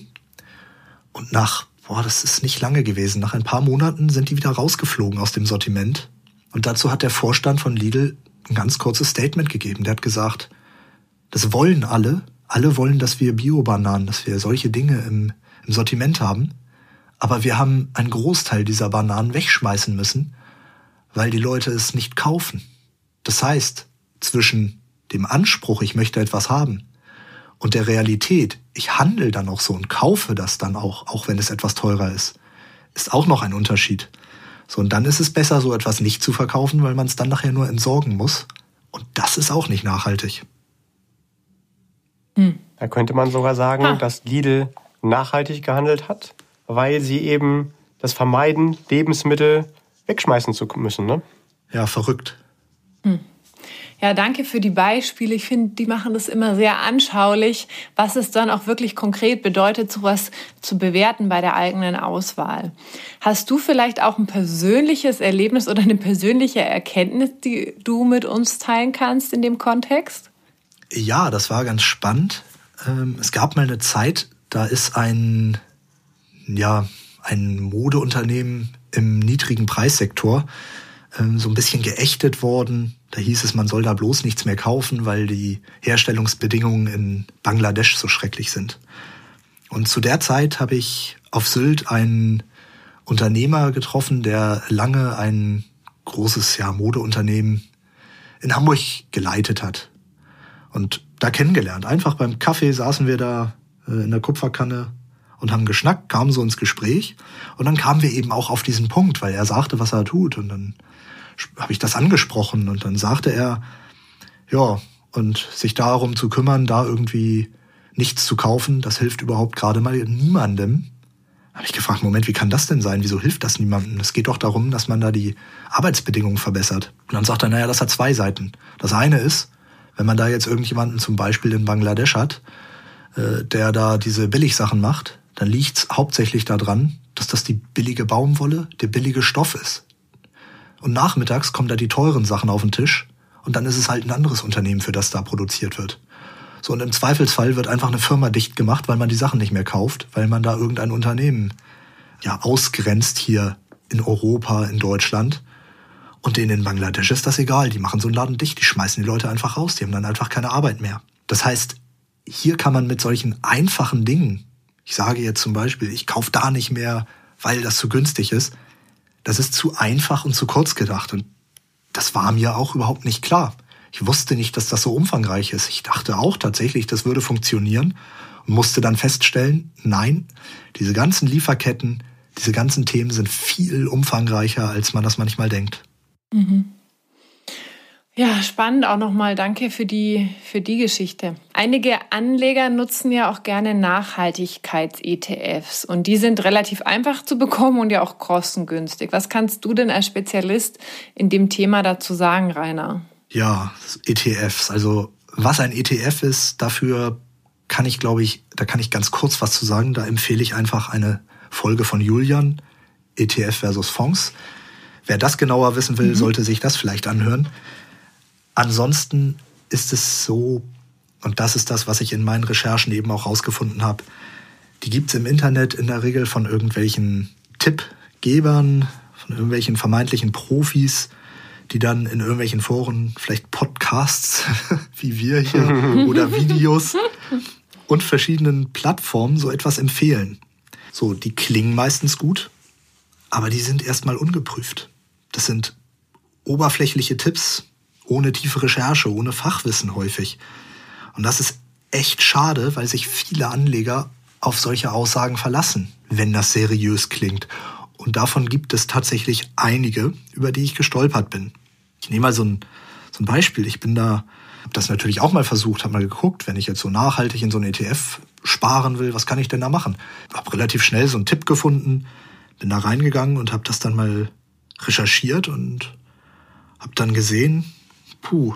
Und nach, boah, das ist nicht lange gewesen, nach ein paar Monaten sind die wieder rausgeflogen aus dem Sortiment. Und dazu hat der Vorstand von Lidl ein ganz kurzes Statement gegeben. Der hat gesagt, das wollen alle. Alle wollen, dass wir Bio-Bananen, dass wir solche Dinge im, im Sortiment haben. Aber wir haben einen Großteil dieser Bananen wegschmeißen müssen, weil die Leute es nicht kaufen. Das heißt, zwischen dem Anspruch, ich möchte etwas haben, und der Realität, ich handle dann auch so und kaufe das dann auch, auch wenn es etwas teurer ist, ist auch noch ein Unterschied. So, und dann ist es besser, so etwas nicht zu verkaufen, weil man es dann nachher nur entsorgen muss. Und das ist auch nicht nachhaltig. Hm. Da könnte man sogar sagen, ha. dass Lidl nachhaltig gehandelt hat, weil sie eben das vermeiden, Lebensmittel wegschmeißen zu müssen. Ne? Ja, verrückt. Hm. Ja, danke für die Beispiele. Ich finde, die machen das immer sehr anschaulich, was es dann auch wirklich konkret bedeutet, sowas zu bewerten bei der eigenen Auswahl. Hast du vielleicht auch ein persönliches Erlebnis oder eine persönliche Erkenntnis, die du mit uns teilen kannst in dem Kontext? Ja, das war ganz spannend. Ähm, es gab mal eine Zeit, da ist ein, ja, ein Modeunternehmen im niedrigen Preissektor ähm, so ein bisschen geächtet worden. Da hieß es, man soll da bloß nichts mehr kaufen, weil die Herstellungsbedingungen in Bangladesch so schrecklich sind. Und zu der Zeit habe ich auf Sylt einen Unternehmer getroffen, der lange ein großes ja, Modeunternehmen in Hamburg geleitet hat. Und da kennengelernt. Einfach beim Kaffee saßen wir da äh, in der Kupferkanne und haben geschnackt, kamen so ins Gespräch. Und dann kamen wir eben auch auf diesen Punkt, weil er sagte, was er tut. Und dann habe ich das angesprochen und dann sagte er, ja, und sich darum zu kümmern, da irgendwie nichts zu kaufen, das hilft überhaupt gerade mal niemandem. Habe ich gefragt, Moment, wie kann das denn sein? Wieso hilft das niemandem? Es geht doch darum, dass man da die Arbeitsbedingungen verbessert. Und dann sagt er, naja, das hat zwei Seiten. Das eine ist, wenn man da jetzt irgendjemanden zum Beispiel in Bangladesch hat, äh, der da diese Billigsachen macht, dann liegt's hauptsächlich daran, dass das die billige Baumwolle, der billige Stoff ist. Und nachmittags kommen da die teuren Sachen auf den Tisch und dann ist es halt ein anderes Unternehmen, für das da produziert wird. So, und im Zweifelsfall wird einfach eine Firma dicht gemacht, weil man die Sachen nicht mehr kauft, weil man da irgendein Unternehmen ja ausgrenzt hier in Europa, in Deutschland. Und denen in Bangladesch ist das egal. Die machen so einen Laden dicht, die schmeißen die Leute einfach raus, die haben dann einfach keine Arbeit mehr. Das heißt, hier kann man mit solchen einfachen Dingen, ich sage jetzt zum Beispiel, ich kaufe da nicht mehr, weil das zu günstig ist, das ist zu einfach und zu kurz gedacht. Und das war mir auch überhaupt nicht klar. Ich wusste nicht, dass das so umfangreich ist. Ich dachte auch tatsächlich, das würde funktionieren und musste dann feststellen, nein, diese ganzen Lieferketten, diese ganzen Themen sind viel umfangreicher, als man das manchmal denkt. Mhm. Ja, spannend auch nochmal. Danke für die, für die Geschichte. Einige Anleger nutzen ja auch gerne Nachhaltigkeits-ETFs und die sind relativ einfach zu bekommen und ja auch kostengünstig. Was kannst du denn als Spezialist in dem Thema dazu sagen, Rainer? Ja, ETFs. Also was ein ETF ist, dafür kann ich, glaube ich, da kann ich ganz kurz was zu sagen. Da empfehle ich einfach eine Folge von Julian, ETF versus Fonds. Wer das genauer wissen will, mhm. sollte sich das vielleicht anhören. Ansonsten ist es so, und das ist das, was ich in meinen Recherchen eben auch rausgefunden habe, die gibt es im Internet in der Regel von irgendwelchen Tippgebern, von irgendwelchen vermeintlichen Profis, die dann in irgendwelchen Foren vielleicht Podcasts wie wir hier oder Videos und verschiedenen Plattformen so etwas empfehlen. So, die klingen meistens gut, aber die sind erstmal ungeprüft. Das sind oberflächliche Tipps, ohne tiefe Recherche, ohne Fachwissen häufig. Und das ist echt schade, weil sich viele Anleger auf solche Aussagen verlassen, wenn das seriös klingt. Und davon gibt es tatsächlich einige, über die ich gestolpert bin. Ich nehme mal so ein, so ein Beispiel. Ich bin da, habe das natürlich auch mal versucht, habe mal geguckt, wenn ich jetzt so nachhaltig in so ein ETF sparen will, was kann ich denn da machen? Habe relativ schnell so einen Tipp gefunden, bin da reingegangen und habe das dann mal recherchiert und habe dann gesehen, puh,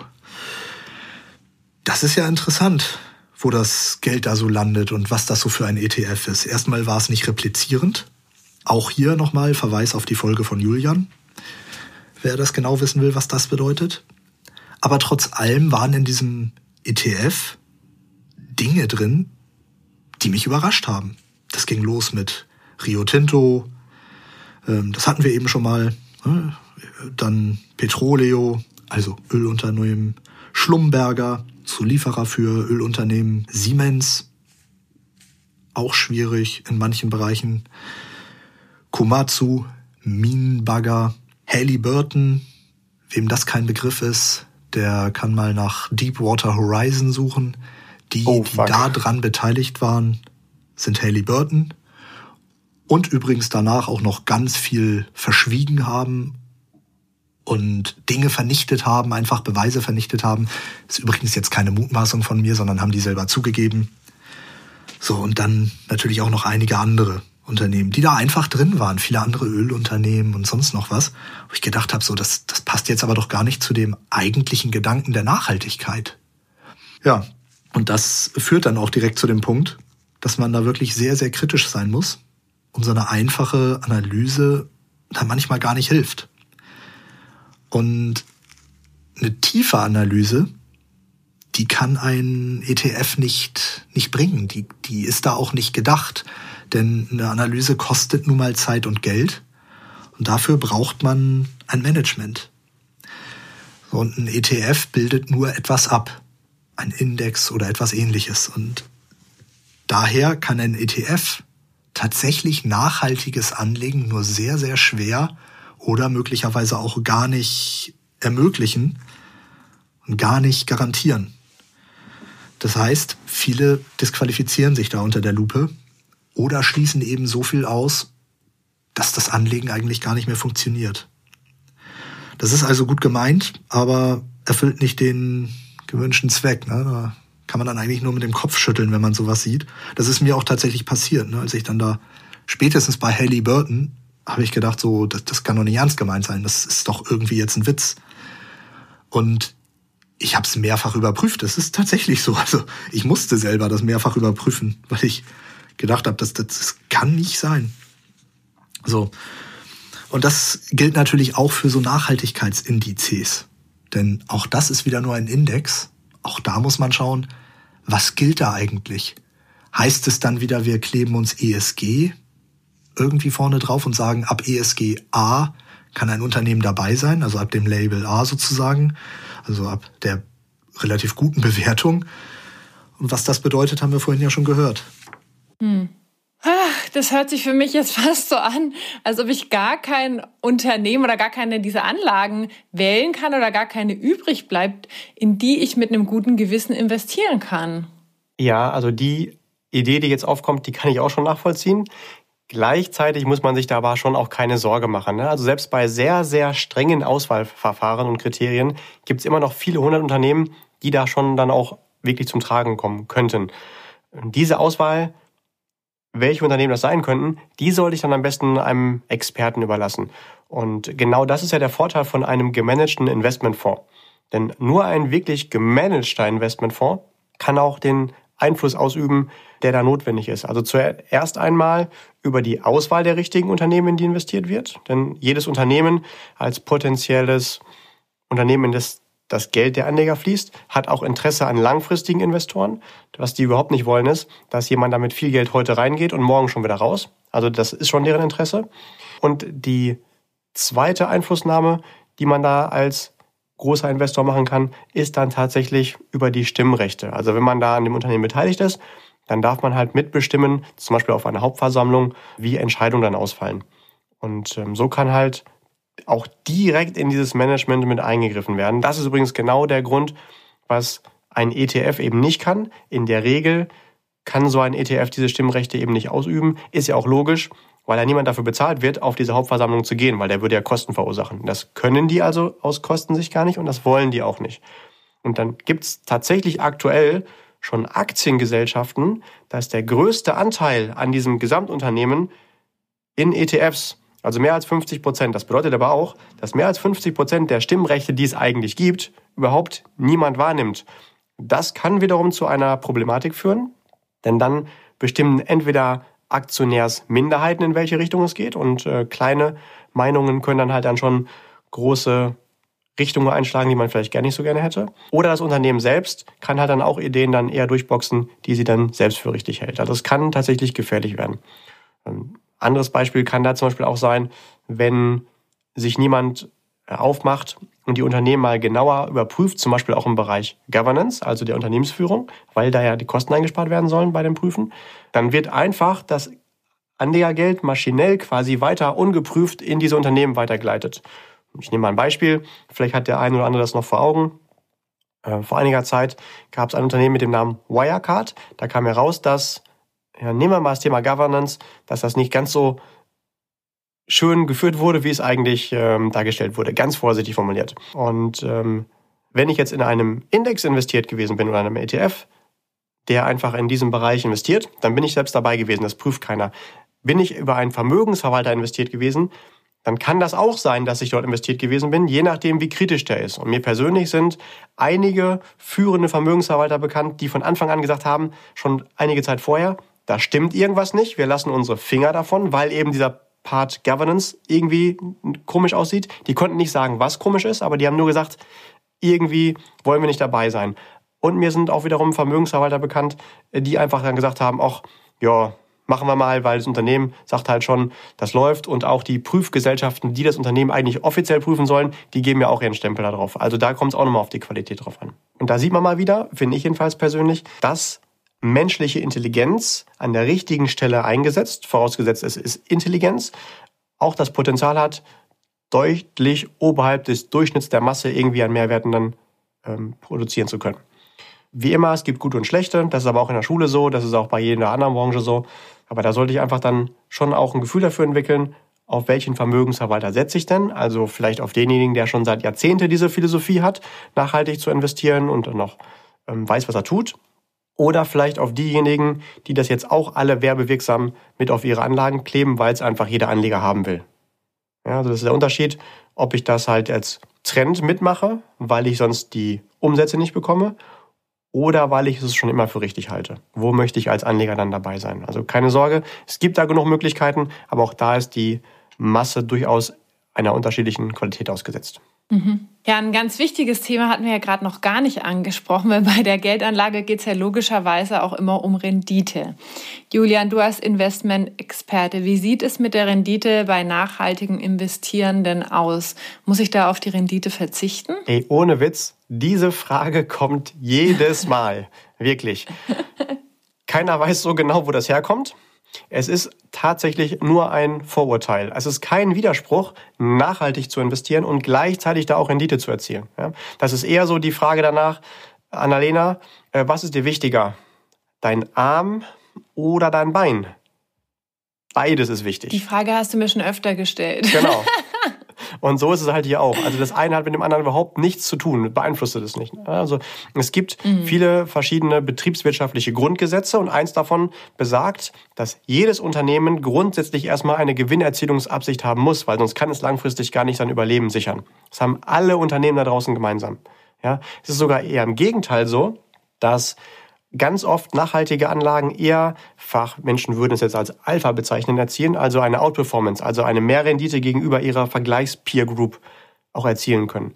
das ist ja interessant. wo das Geld da so landet und was das so für ein ETF ist. Erstmal war es nicht replizierend. Auch hier nochmal Verweis auf die Folge von Julian, wer das genau wissen will, was das bedeutet. Aber trotz allem waren in diesem ETF Dinge drin, die mich überrascht haben. Das ging los mit Rio Tinto, ähm, das hatten wir eben schon mal, ne? dann Petroleo, also Ölunternehmen, Schlumberger, Zulieferer für Ölunternehmen, Siemens, auch schwierig in manchen Bereichen, Komatsu, Minenbagger, Halliburton, wem das kein Begriff ist, der kann mal nach Deepwater Horizon suchen. Die, oh, die da dran beteiligt waren, sind Halliburton. Und übrigens danach auch noch ganz viel verschwiegen haben und Dinge vernichtet haben, einfach Beweise vernichtet haben. Das ist übrigens jetzt keine Mutmaßung von mir, sondern haben die selber zugegeben. So, und dann natürlich auch noch einige andere Unternehmen, die da einfach drin waren, viele andere Ölunternehmen und sonst noch was, wo ich gedacht habe, so, das, das passt jetzt aber doch gar nicht zu dem eigentlichen Gedanken der Nachhaltigkeit. Ja, und das führt dann auch direkt zu dem Punkt, dass man da wirklich sehr, sehr kritisch sein muss und so eine einfache Analyse da manchmal gar nicht hilft. Und eine tiefe Analyse, die kann ein ETF nicht, nicht bringen. Die, die ist da auch nicht gedacht. Denn eine Analyse kostet nun mal Zeit und Geld. Und dafür braucht man ein Management. Und ein ETF bildet nur etwas ab. Ein Index oder etwas ähnliches. Und daher kann ein ETF tatsächlich nachhaltiges Anlegen nur sehr, sehr schwer oder möglicherweise auch gar nicht ermöglichen und gar nicht garantieren. Das heißt, viele disqualifizieren sich da unter der Lupe oder schließen eben so viel aus, dass das Anlegen eigentlich gar nicht mehr funktioniert. Das ist also gut gemeint, aber erfüllt nicht den gewünschten Zweck. Ne? Da kann man dann eigentlich nur mit dem Kopf schütteln, wenn man sowas sieht. Das ist mir auch tatsächlich passiert, ne? als ich dann da spätestens bei Haley Burton habe ich gedacht, so das, das kann doch nicht ernst gemeint sein. Das ist doch irgendwie jetzt ein Witz. Und ich habe es mehrfach überprüft. Das ist tatsächlich so. Also ich musste selber das mehrfach überprüfen, weil ich gedacht habe, das, das kann nicht sein. So. Und das gilt natürlich auch für so Nachhaltigkeitsindizes. Denn auch das ist wieder nur ein Index. Auch da muss man schauen, was gilt da eigentlich? Heißt es dann wieder, wir kleben uns ESG irgendwie vorne drauf und sagen, ab ESG A kann ein Unternehmen dabei sein, also ab dem Label A sozusagen, also ab der relativ guten Bewertung. Und was das bedeutet, haben wir vorhin ja schon gehört. Hm. Das hört sich für mich jetzt fast so an, als ob ich gar kein Unternehmen oder gar keine dieser Anlagen wählen kann oder gar keine übrig bleibt, in die ich mit einem guten Gewissen investieren kann. Ja, also die Idee, die jetzt aufkommt, die kann ich auch schon nachvollziehen. Gleichzeitig muss man sich da aber schon auch keine Sorge machen. Ne? Also selbst bei sehr, sehr strengen Auswahlverfahren und Kriterien gibt es immer noch viele hundert Unternehmen, die da schon dann auch wirklich zum Tragen kommen könnten. Diese Auswahl welche Unternehmen das sein könnten, die sollte ich dann am besten einem Experten überlassen. Und genau das ist ja der Vorteil von einem gemanagten Investmentfonds. Denn nur ein wirklich gemanagter Investmentfonds kann auch den Einfluss ausüben, der da notwendig ist. Also zuerst einmal über die Auswahl der richtigen Unternehmen, in die investiert wird. Denn jedes Unternehmen als potenzielles Unternehmen, in das das Geld der Anleger fließt, hat auch Interesse an langfristigen Investoren. Was die überhaupt nicht wollen, ist, dass jemand damit viel Geld heute reingeht und morgen schon wieder raus. Also das ist schon deren Interesse. Und die zweite Einflussnahme, die man da als großer Investor machen kann, ist dann tatsächlich über die Stimmrechte. Also wenn man da an dem Unternehmen beteiligt ist, dann darf man halt mitbestimmen, zum Beispiel auf einer Hauptversammlung, wie Entscheidungen dann ausfallen. Und ähm, so kann halt auch direkt in dieses Management mit eingegriffen werden. Das ist übrigens genau der Grund, was ein ETF eben nicht kann. In der Regel kann so ein ETF diese Stimmrechte eben nicht ausüben. Ist ja auch logisch, weil ja niemand dafür bezahlt wird, auf diese Hauptversammlung zu gehen, weil der würde ja Kosten verursachen. Das können die also aus Kosten sich gar nicht und das wollen die auch nicht. Und dann gibt's tatsächlich aktuell schon Aktiengesellschaften, da ist der größte Anteil an diesem Gesamtunternehmen in ETFs. Also mehr als 50 Prozent. Das bedeutet aber auch, dass mehr als 50 Prozent der Stimmrechte, die es eigentlich gibt, überhaupt niemand wahrnimmt. Das kann wiederum zu einer Problematik führen, denn dann bestimmen entweder Aktionärsminderheiten, in welche Richtung es geht und äh, kleine Meinungen können dann halt dann schon große Richtungen einschlagen, die man vielleicht gar nicht so gerne hätte. Oder das Unternehmen selbst kann halt dann auch Ideen dann eher durchboxen, die sie dann selbst für richtig hält. Also das kann tatsächlich gefährlich werden. Ein ähm, anderes Beispiel kann da zum Beispiel auch sein, wenn sich niemand äh, aufmacht und die Unternehmen mal genauer überprüft, zum Beispiel auch im Bereich Governance, also der Unternehmensführung, weil da ja die Kosten eingespart werden sollen bei dem Prüfen, dann wird einfach das Anlegergeld maschinell quasi weiter ungeprüft in diese Unternehmen weitergeleitet. Ich nehme mal ein Beispiel, vielleicht hat der eine oder andere das noch vor Augen. Äh, vor einiger Zeit gab es ein Unternehmen mit dem Namen Wirecard. Da kam heraus, dass, ja, nehmen wir mal das Thema Governance, dass das nicht ganz so schön geführt wurde, wie es eigentlich ähm, dargestellt wurde. Ganz vorsichtig formuliert. Und ähm, wenn ich jetzt in einem Index investiert gewesen bin oder einem ETF, der einfach in diesem Bereich investiert, dann bin ich selbst dabei gewesen. Das prüft keiner. Bin ich über einen Vermögensverwalter investiert gewesen, dann kann das auch sein, dass ich dort investiert gewesen bin, je nachdem, wie kritisch der ist. Und mir persönlich sind einige führende Vermögensverwalter bekannt, die von Anfang an gesagt haben, schon einige Zeit vorher, da stimmt irgendwas nicht, wir lassen unsere Finger davon, weil eben dieser Part Governance irgendwie komisch aussieht. Die konnten nicht sagen, was komisch ist, aber die haben nur gesagt, irgendwie wollen wir nicht dabei sein. Und mir sind auch wiederum Vermögensverwalter bekannt, die einfach dann gesagt haben, ach, ja, machen wir mal, weil das Unternehmen sagt halt schon, das läuft und auch die Prüfgesellschaften, die das Unternehmen eigentlich offiziell prüfen sollen, die geben ja auch ihren Stempel da drauf. Also da kommt es auch nochmal auf die Qualität drauf an. Und da sieht man mal wieder, finde ich jedenfalls persönlich, dass menschliche Intelligenz an der richtigen Stelle eingesetzt, vorausgesetzt es ist Intelligenz, auch das Potenzial hat, deutlich oberhalb des Durchschnitts der Masse irgendwie an Mehrwerten dann ähm, produzieren zu können. Wie immer, es gibt gute und schlechte, das ist aber auch in der Schule so, das ist auch bei jeder anderen Branche so. Aber da sollte ich einfach dann schon auch ein Gefühl dafür entwickeln, auf welchen Vermögensverwalter setze ich denn? Also vielleicht auf denjenigen, der schon seit Jahrzehnten diese Philosophie hat, nachhaltig zu investieren und noch ähm, weiß, was er tut. Oder vielleicht auf diejenigen, die das jetzt auch alle werbewirksam mit auf ihre Anlagen kleben, weil es einfach jeder Anleger haben will. Ja, also das ist der Unterschied, ob ich das halt als Trend mitmache, weil ich sonst die Umsätze nicht bekomme, oder weil ich es schon immer für richtig halte. Wo möchte ich als Anleger dann dabei sein? Also keine Sorge, es gibt da genug Möglichkeiten, aber auch da ist die Masse durchaus einer unterschiedlichen Qualität ausgesetzt. Mhm. Ja, ein ganz wichtiges Thema hatten wir ja gerade noch gar nicht angesprochen, weil bei der Geldanlage geht es ja logischerweise auch immer um Rendite. Julian, du als Investment-Experte, wie sieht es mit der Rendite bei nachhaltigen Investieren denn aus? Muss ich da auf die Rendite verzichten? Ey, ohne Witz, diese Frage kommt jedes Mal. Wirklich. Keiner weiß so genau, wo das herkommt. Es ist tatsächlich nur ein Vorurteil. Es ist kein Widerspruch, nachhaltig zu investieren und gleichzeitig da auch Rendite zu erzielen. Das ist eher so die Frage danach, Annalena, äh, was ist dir wichtiger? Dein Arm oder dein Bein? Beides ist wichtig. Die Frage hast du mir schon öfter gestellt. Genau. Und so ist es halt hier auch. Also das eine hat mit dem anderen überhaupt nichts zu tun, beeinflusst es nicht. Also es gibt mhm. viele verschiedene betriebswirtschaftliche Grundgesetze und eins davon besagt, dass jedes Unternehmen grundsätzlich erstmal eine Gewinnerzielungsabsicht haben muss, weil sonst kann es langfristig gar nicht sein Überleben sichern. Das haben alle Unternehmen da draußen gemeinsam. Ja, es ist sogar eher im Gegenteil so, dass ganz oft nachhaltige Anlagen eher, Fachmenschen würden es jetzt als Alpha bezeichnen, erzielen, also eine Outperformance, also eine Mehrrendite gegenüber ihrer Vergleichspeer Group auch erzielen können.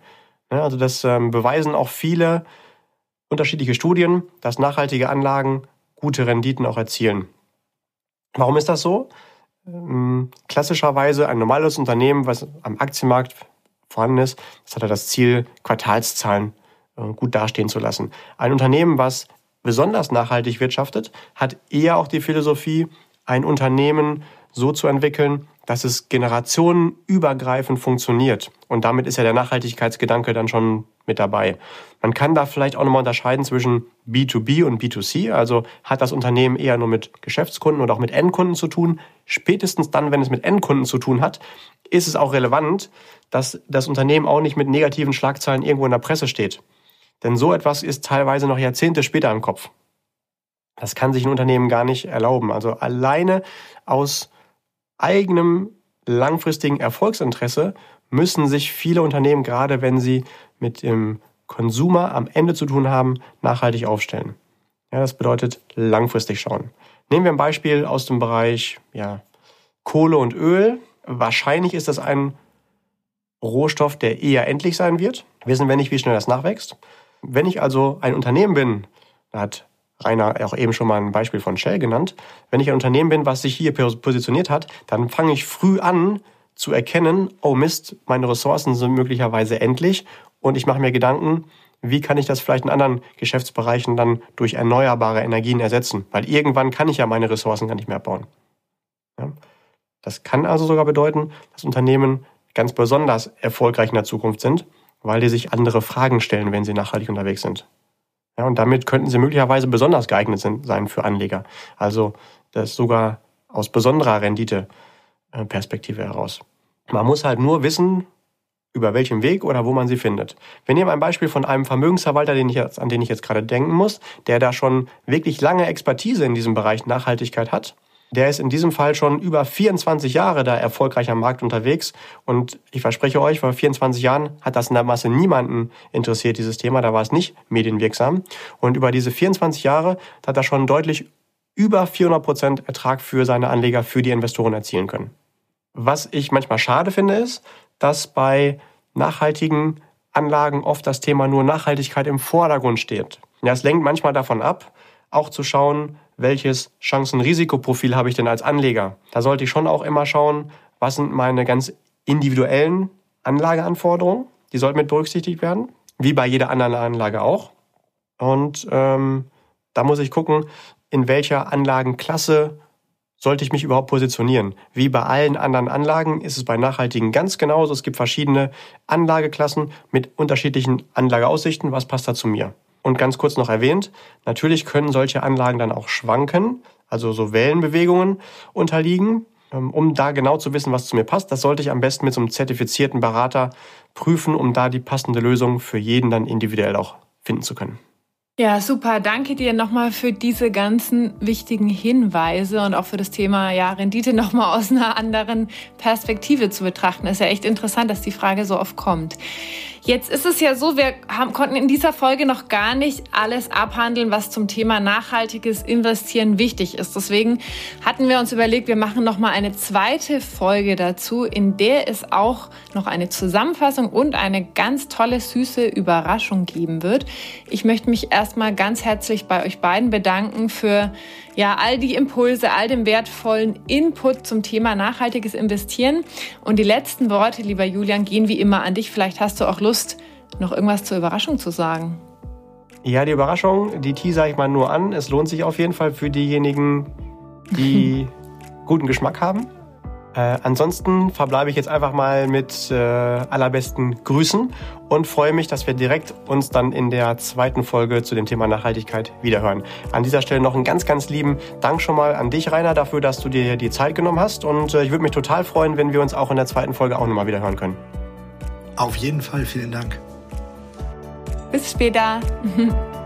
Ja, also das ähm, beweisen auch viele unterschiedliche Studien, dass nachhaltige Anlagen gute Renditen auch erzielen. Warum ist das so? Ähm, klassischerweise ein normales Unternehmen, was am Aktienmarkt vorhanden ist, das hat ja das Ziel, Quartalszahlen äh, gut dastehen zu lassen. Ein Unternehmen, was besonders nachhaltig wirtschaftet, hat eher auch die Philosophie, ein Unternehmen so zu entwickeln, dass es generationenübergreifend funktioniert. Und damit ist ja der Nachhaltigkeitsgedanke dann schon mit dabei. Man kann da vielleicht auch nochmal unterscheiden zwischen B2B und B2C. Also hat das Unternehmen eher nur mit Geschäftskunden oder auch mit Endkunden zu tun. Spätestens dann, wenn es mit Endkunden zu tun hat, ist es auch relevant, dass das Unternehmen auch nicht mit negativen Schlagzeilen irgendwo in der Presse steht. Denn so etwas ist teilweise noch Jahrzehnte später im Kopf. Das kann sich ein Unternehmen gar nicht erlauben. Also alleine aus eigenem langfristigen Erfolgsinteresse müssen sich viele Unternehmen, gerade wenn sie mit dem Konsumer am Ende zu tun haben, nachhaltig aufstellen. Ja, das bedeutet langfristig schauen. Nehmen wir ein Beispiel aus dem Bereich ja, Kohle und Öl. Wahrscheinlich ist das ein Rohstoff, der eher endlich sein wird. Wissen wir nicht, wie schnell das nachwächst. Wenn ich also ein Unternehmen bin, da hat Rainer auch eben schon mal ein Beispiel von Shell genannt, wenn ich ein Unternehmen bin, was sich hier positioniert hat, dann fange ich früh an zu erkennen, oh Mist, meine Ressourcen sind möglicherweise endlich und ich mache mir Gedanken, wie kann ich das vielleicht in anderen Geschäftsbereichen dann durch erneuerbare Energien ersetzen? Weil irgendwann kann ich ja meine Ressourcen gar nicht mehr abbauen. Ja? Das kann also sogar bedeuten, dass Unternehmen ganz besonders erfolgreich in der Zukunft sind, weil die sich andere Fragen stellen, wenn sie nachhaltig unterwegs sind. Ja, und damit könnten sie möglicherweise besonders geeignet sein für Anleger. Also das sogar aus besonderer Renditeperspektive heraus. Man muss halt nur wissen, über welchem Weg oder wo man sie findet. Wir nehmen ein Beispiel von einem Vermögensverwalter, den jetzt, an den ich jetzt gerade denken muss, der da schon wirklich lange Expertise in diesem Bereich Nachhaltigkeit hat. Der ist in diesem Fall schon über 24 Jahre da erfolgreich am Markt unterwegs. Und ich verspreche euch, vor 24 Jahren hat das in der Masse niemanden interessiert, dieses Thema. Da war es nicht medienwirksam. Und über diese 24 Jahre hat er schon deutlich über 400 Prozent Ertrag für seine Anleger, für die Investoren erzielen können. Was ich manchmal schade finde, ist, dass bei nachhaltigen Anlagen oft das Thema nur Nachhaltigkeit im Vordergrund steht. Ja, es lenkt manchmal davon ab, auch zu schauen, welches Chancen-Risikoprofil habe ich denn als Anleger. Da sollte ich schon auch immer schauen, was sind meine ganz individuellen Anlageanforderungen. Die sollten mit berücksichtigt werden, wie bei jeder anderen Anlage auch. Und ähm, da muss ich gucken, in welcher Anlagenklasse sollte ich mich überhaupt positionieren? Wie bei allen anderen Anlagen ist es bei nachhaltigen ganz genauso. Es gibt verschiedene Anlageklassen mit unterschiedlichen Anlageaussichten. Was passt da zu mir? Und ganz kurz noch erwähnt, natürlich können solche Anlagen dann auch schwanken, also so Wellenbewegungen unterliegen. Ähm, um da genau zu wissen, was zu mir passt, das sollte ich am besten mit so einem zertifizierten Berater prüfen, um da die passende Lösung für jeden dann individuell auch finden zu können. Ja, super. Danke dir nochmal für diese ganzen wichtigen Hinweise und auch für das Thema ja, Rendite nochmal aus einer anderen Perspektive zu betrachten. Ist ja echt interessant, dass die Frage so oft kommt. Jetzt ist es ja so, wir haben, konnten in dieser Folge noch gar nicht alles abhandeln, was zum Thema nachhaltiges Investieren wichtig ist. Deswegen hatten wir uns überlegt, wir machen noch mal eine zweite Folge dazu, in der es auch noch eine Zusammenfassung und eine ganz tolle süße Überraschung geben wird. Ich möchte mich erstmal ganz herzlich bei euch beiden bedanken für ja, all die Impulse, all den wertvollen Input zum Thema nachhaltiges Investieren. Und die letzten Worte, lieber Julian, gehen wie immer an dich. Vielleicht hast du auch Lust, noch irgendwas zur Überraschung zu sagen. Ja, die Überraschung, die teaser ich mal nur an. Es lohnt sich auf jeden Fall für diejenigen, die guten Geschmack haben. Äh, ansonsten verbleibe ich jetzt einfach mal mit äh, allerbesten Grüßen und freue mich, dass wir direkt uns dann in der zweiten Folge zu dem Thema Nachhaltigkeit wiederhören. An dieser Stelle noch einen ganz, ganz lieben Dank schon mal an dich, Rainer, dafür, dass du dir die Zeit genommen hast. Und äh, ich würde mich total freuen, wenn wir uns auch in der zweiten Folge auch nochmal wiederhören können. Auf jeden Fall, vielen Dank. Bis später.